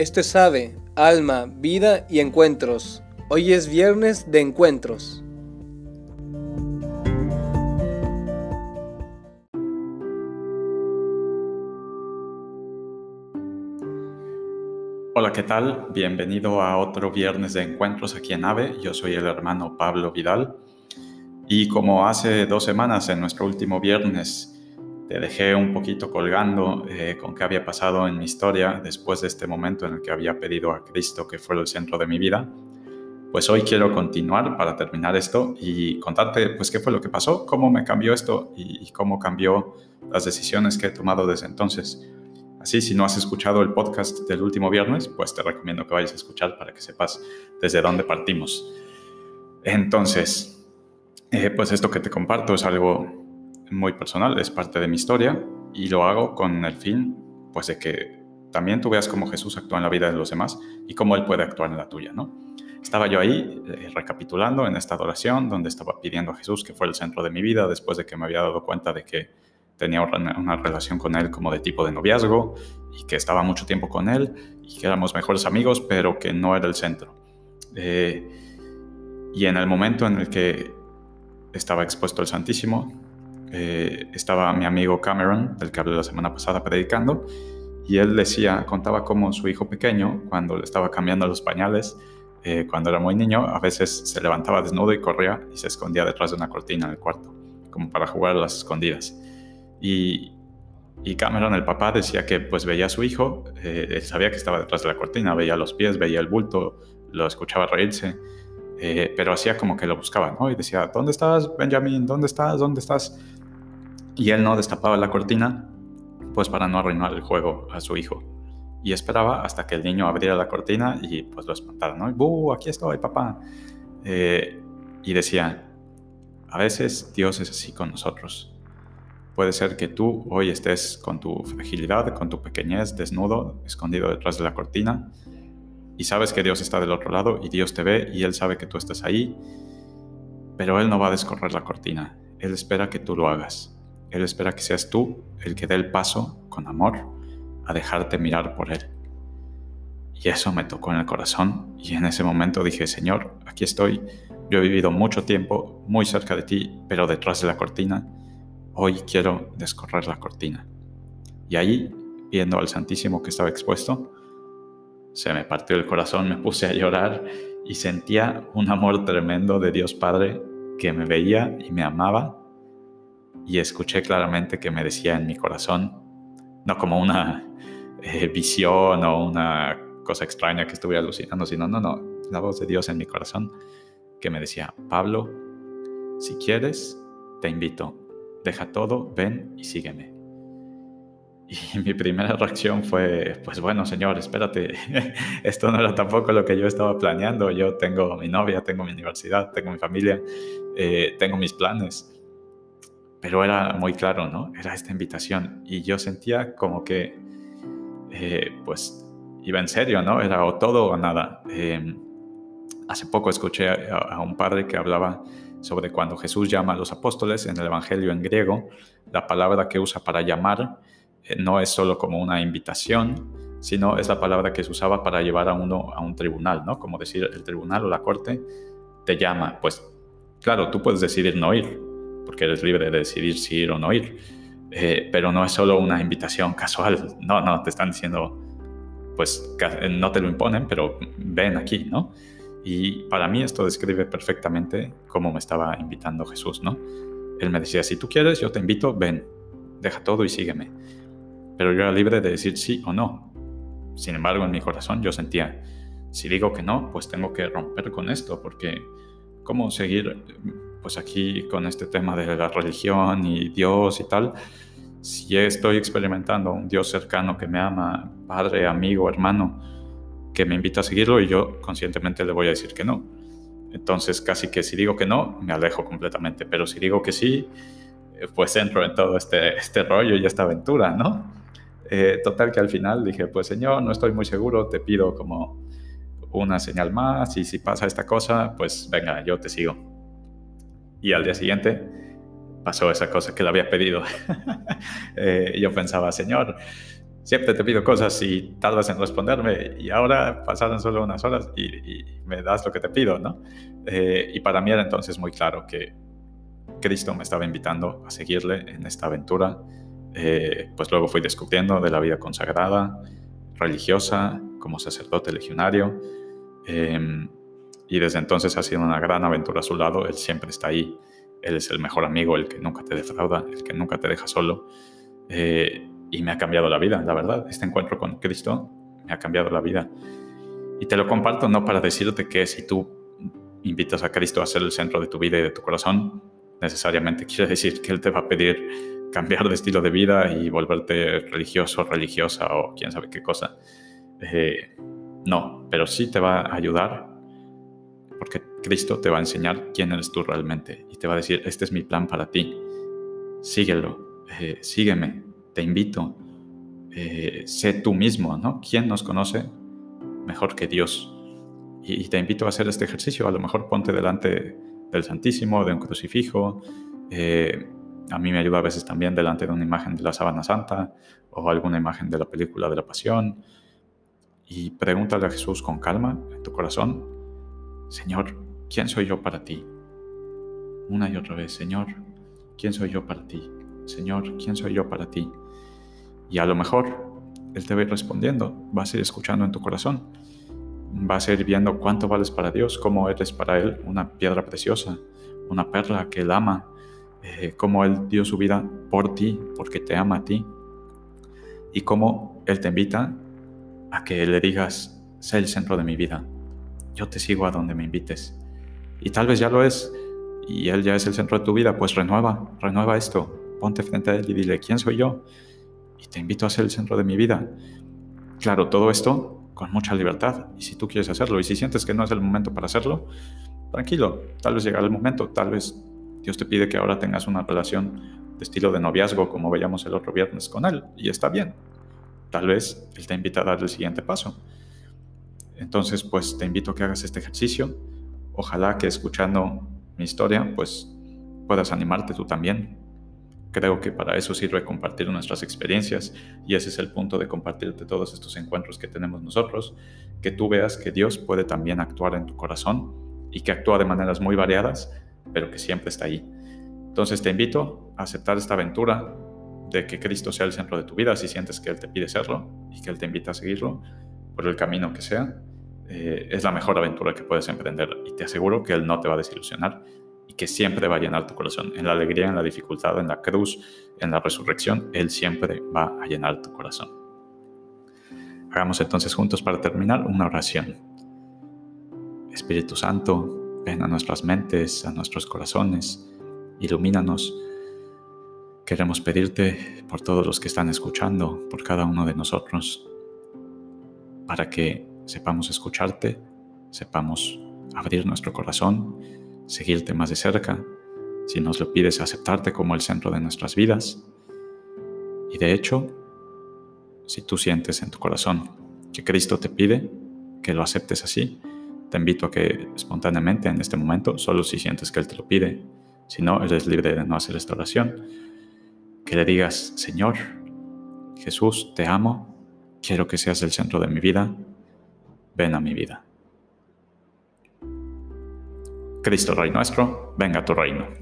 Esto es Ave, Alma, Vida y Encuentros. Hoy es viernes de encuentros. Hola, ¿qué tal? Bienvenido a otro viernes de encuentros aquí en AVE. Yo soy el hermano Pablo Vidal. Y como hace dos semanas, en nuestro último viernes, te dejé un poquito colgando eh, con qué había pasado en mi historia después de este momento en el que había pedido a Cristo que fuera el centro de mi vida, pues hoy quiero continuar para terminar esto y contarte pues qué fue lo que pasó, cómo me cambió esto y, cómo cambió las decisiones que he tomado desde entonces. Así, si no has escuchado el podcast del último viernes, pues te recomiendo que vayas a escuchar para que sepas desde dónde partimos. Entonces, eh, pues esto que te comparto es algo muy personal, es parte de mi historia y lo hago con el fin pues de que también tú veas cómo Jesús actúa en la vida de los demás y cómo Él puede actuar en la tuya, ¿no? Estaba yo ahí eh, recapitulando en esta adoración donde estaba pidiendo a Jesús que fuera el centro de mi vida después de que me había dado cuenta de que tenía una, relación con Él como de tipo de noviazgo y que estaba mucho tiempo con Él y que éramos mejores amigos, pero que no era el centro. Eh, y en el momento en el que estaba expuesto al Santísimo. Eh, estaba mi amigo Cameron, del que hablé la semana pasada predicando, y él decía, contaba cómo su hijo pequeño, cuando le estaba cambiando los pañales, eh, cuando era muy niño, a veces se levantaba desnudo y corría y se escondía detrás de una cortina en el cuarto, como para jugar a las escondidas. Y, y Cameron, el papá, decía que pues veía a su hijo, eh, él sabía que estaba detrás de la cortina, veía los pies, veía el bulto, lo escuchaba reírse, eh, pero hacía como que lo buscaba, ¿no? Y decía, ¿dónde estás, Benjamin? ¿Dónde estás? ¿Dónde estás? Y él no destapaba la cortina, pues para no arruinar el juego a su hijo. Y esperaba hasta que el niño abriera la cortina y pues lo espantara, ¿no? Y, ¡buh! Aquí estoy, papá. Eh, y decía, a veces Dios es así con nosotros. Puede ser que tú hoy estés con tu fragilidad, con tu pequeñez, desnudo, escondido detrás de la cortina, y sabes que Dios está del otro lado y Dios te ve y Él sabe que tú estás ahí, pero Él no va a descorrer la cortina, Él espera que tú lo hagas, Él espera que seas tú el que dé el paso con amor a dejarte mirar por Él. Y eso me tocó en el corazón y en ese momento dije, Señor, aquí estoy, yo he vivido mucho tiempo muy cerca de ti, pero detrás de la cortina, hoy quiero descorrer la cortina. Y ahí, viendo al Santísimo que estaba expuesto, se me partió el corazón, me puse a llorar y sentía un amor tremendo de Dios Padre que me veía y me amaba y escuché claramente que me decía en mi corazón, no como una eh, visión o una cosa extraña que estuve alucinando, sino, no, no, la voz de Dios en mi corazón que me decía, Pablo, si quieres, te invito, deja todo, ven y sígueme. Y mi primera reacción fue, pues bueno, señor, espérate, esto no era tampoco lo que yo estaba planeando. Yo tengo mi novia, tengo mi universidad, tengo mi familia, eh, tengo mis planes. Pero era muy claro, ¿no? Era esta invitación. Y yo sentía como que, eh, pues, iba en serio, ¿no? Era o todo o nada. Em, hace poco escuché a, un padre que hablaba sobre cuando Jesús llama a los apóstoles en el Evangelio en griego, la palabra que usa para llamar eh, no es solo como una invitación, sino es la palabra que se usaba para llevar a uno a un tribunal, ¿no? Como decir, el tribunal o la corte te llama. Pues claro, tú puedes decidir no ir, porque eres libre de decidir si ir o no ir, eh, pero no es solo una invitación casual, no, no, te están diciendo, pues no te lo imponen, pero ven aquí, ¿no? Y para mí esto describe perfectamente cómo me estaba invitando Jesús, ¿no? Él me decía, si tú quieres, yo te invito, ven, deja todo y sígueme pero yo era libre de decir sí o no. Sin embargo, en mi corazón yo sentía, si digo que no, pues tengo que romper con esto, porque ¿cómo seguir pues aquí con este tema de la religión y Dios y tal? Si estoy experimentando un Dios cercano que me ama, padre, amigo, hermano, que me invita a seguirlo y yo conscientemente le voy a decir que no. Entonces, casi que si digo que no, me alejo completamente, pero si digo que sí, eh, pues entro en todo este, este rollo y esta aventura, ¿no? Eh, total que al final dije, pues Señor, no estoy muy seguro, te pido como una señal más y si pasa esta cosa, pues venga, yo te sigo. Y al día siguiente pasó esa cosa que le había pedido. eh, yo pensaba, Señor, siempre te pido cosas y tardas en responderme y ahora pasaron solo unas horas y, me das lo que te pido, ¿no? Eh, y para mí era entonces muy claro que Cristo me estaba invitando a seguirle en esta aventura. Eh, pues luego fui descubriendo de la vida consagrada, religiosa, como sacerdote legionario. Em, y desde entonces ha sido una gran aventura a su lado. Él siempre está ahí. Él es el mejor amigo, el que nunca te defrauda, el que nunca te deja solo. Eh, y me ha cambiado la vida, la verdad. Este encuentro con Cristo me ha cambiado la vida. Y te lo comparto no para decirte que si tú invitas a Cristo a ser el centro de tu vida y de tu corazón, necesariamente quiere decir que Él te va a pedir cambiar de estilo de vida y volverte religioso, religiosa o quién sabe qué cosa. Eh, no, pero sí te va a ayudar porque Cristo te va a enseñar quién eres tú realmente y te va a decir, este es mi plan para ti, síguelo, eh, sígueme, te invito, eh, sé tú mismo, ¿no? ¿Quién nos conoce mejor que Dios? Y, te invito a hacer este ejercicio, a lo mejor ponte delante del Santísimo, de un crucifijo, eh, a mí me ayuda a veces también delante de una imagen de la sábana santa o alguna imagen de la película de la pasión y pregúntale a Jesús con calma en tu corazón, Señor, ¿quién soy yo para ti? Una y otra vez, Señor, ¿quién soy yo para ti? Señor, ¿quién soy yo para ti? Y a lo mejor Él te va a ir respondiendo, vas a ir escuchando en tu corazón, vas a ir viendo cuánto vales para Dios, cómo eres para Él una piedra preciosa, una perla que Él ama, eh, cómo Él dio su vida por ti, porque te ama a ti, y cómo Él te invita a que le digas, sé el centro de mi vida, yo te sigo a donde me invites. Y tal vez ya lo es, y Él ya es el centro de tu vida, pues renueva, renueva esto, ponte frente a Él y dile, ¿quién soy yo? Y te invito a ser el centro de mi vida. Claro, todo esto con mucha libertad. Y si tú quieres hacerlo y si sientes que no es el momento para hacerlo, tranquilo, tal vez llegará el momento, tal vez Dios te pide que ahora tengas una relación de estilo de noviazgo como veíamos el otro viernes con Él. Y está bien. Tal vez Él te invita a dar el siguiente paso. Entonces, pues te invito a que hagas este ejercicio. Ojalá que escuchando mi historia, pues puedas animarte tú también Creo que para eso sirve compartir nuestras experiencias y ese es el punto de compartirte todos estos encuentros que tenemos nosotros, que tú veas que Dios puede también actuar en tu corazón y que actúa de maneras muy variadas, pero que siempre está ahí. Entonces te invito a aceptar esta aventura de que Cristo sea el centro de tu vida si sientes que Él te pide serlo y que Él te invita a seguirlo por el camino que sea. Eh, es la mejor aventura que puedes emprender y te aseguro que Él no te va a desilusionar y que siempre va a llenar tu corazón. En la alegría, en la dificultad, en la cruz, en la resurrección, Él siempre va a llenar tu corazón. Hagamos entonces juntos para terminar una oración. Espíritu Santo, ven a nuestras mentes, a nuestros corazones, ilumínanos. Queremos pedirte por todos los que están escuchando, por cada uno de nosotros, para que sepamos escucharte, sepamos abrir nuestro corazón seguirte más de cerca, si nos lo pides aceptarte como el centro de nuestras vidas. Y de hecho, si tú sientes en tu corazón que Cristo te pide que lo aceptes así, te invito a que espontáneamente en este momento, solo si sientes que Él te lo pide, si no, eres libre de no hacer esta oración, que le digas, Señor, Jesús, te amo, quiero que seas el centro de mi vida, ven a mi vida. Cristo Rey nuestro, venga tu reino.